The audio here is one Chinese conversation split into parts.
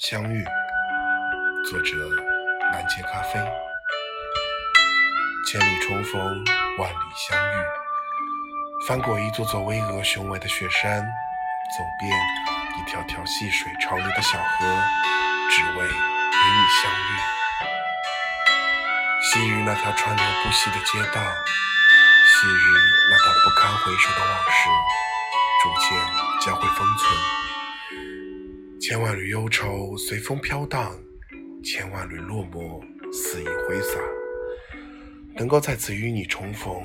相遇，作者南街咖啡。千里重逢，万里相遇。翻过一座座巍峨雄伟的雪山，走遍一条条细水长流的小河，只为与你相遇。昔日那条川流不息的街道，昔日那段不堪回首的往事，逐渐将会封存。千万缕忧愁随风飘荡，千万缕落寞肆意挥洒。能够再次与你重逢，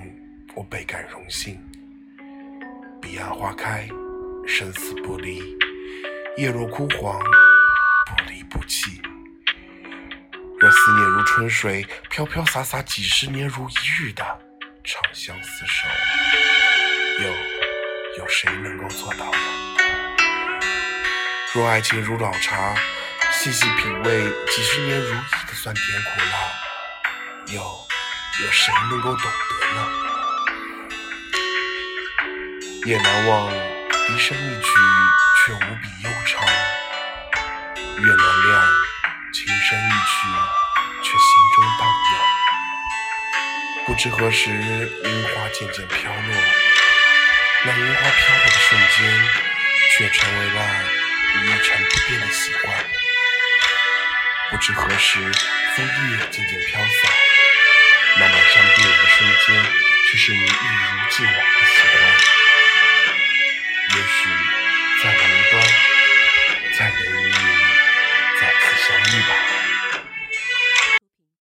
我倍感荣幸。彼岸花开，生死不离；叶落枯黄，不离不弃。若思念如春水，飘飘洒洒几十年如一日的长相厮守，又有谁能够做到呢？若爱情如老茶，细细品味，几十年如一的酸甜苦辣，又有谁能够懂得呢？夜难忘，笛声一曲，却无比悠长；月难亮，琴声一曲，却心中荡漾。不知何时，樱花渐渐飘落，那樱花飘落的瞬间，却成为了。一成不变的习惯。不知何时，枫叶渐渐飘洒，那满山遍野的瞬间，却是你一如既往的喜欢。也许在云端，在人与你再次相遇吧。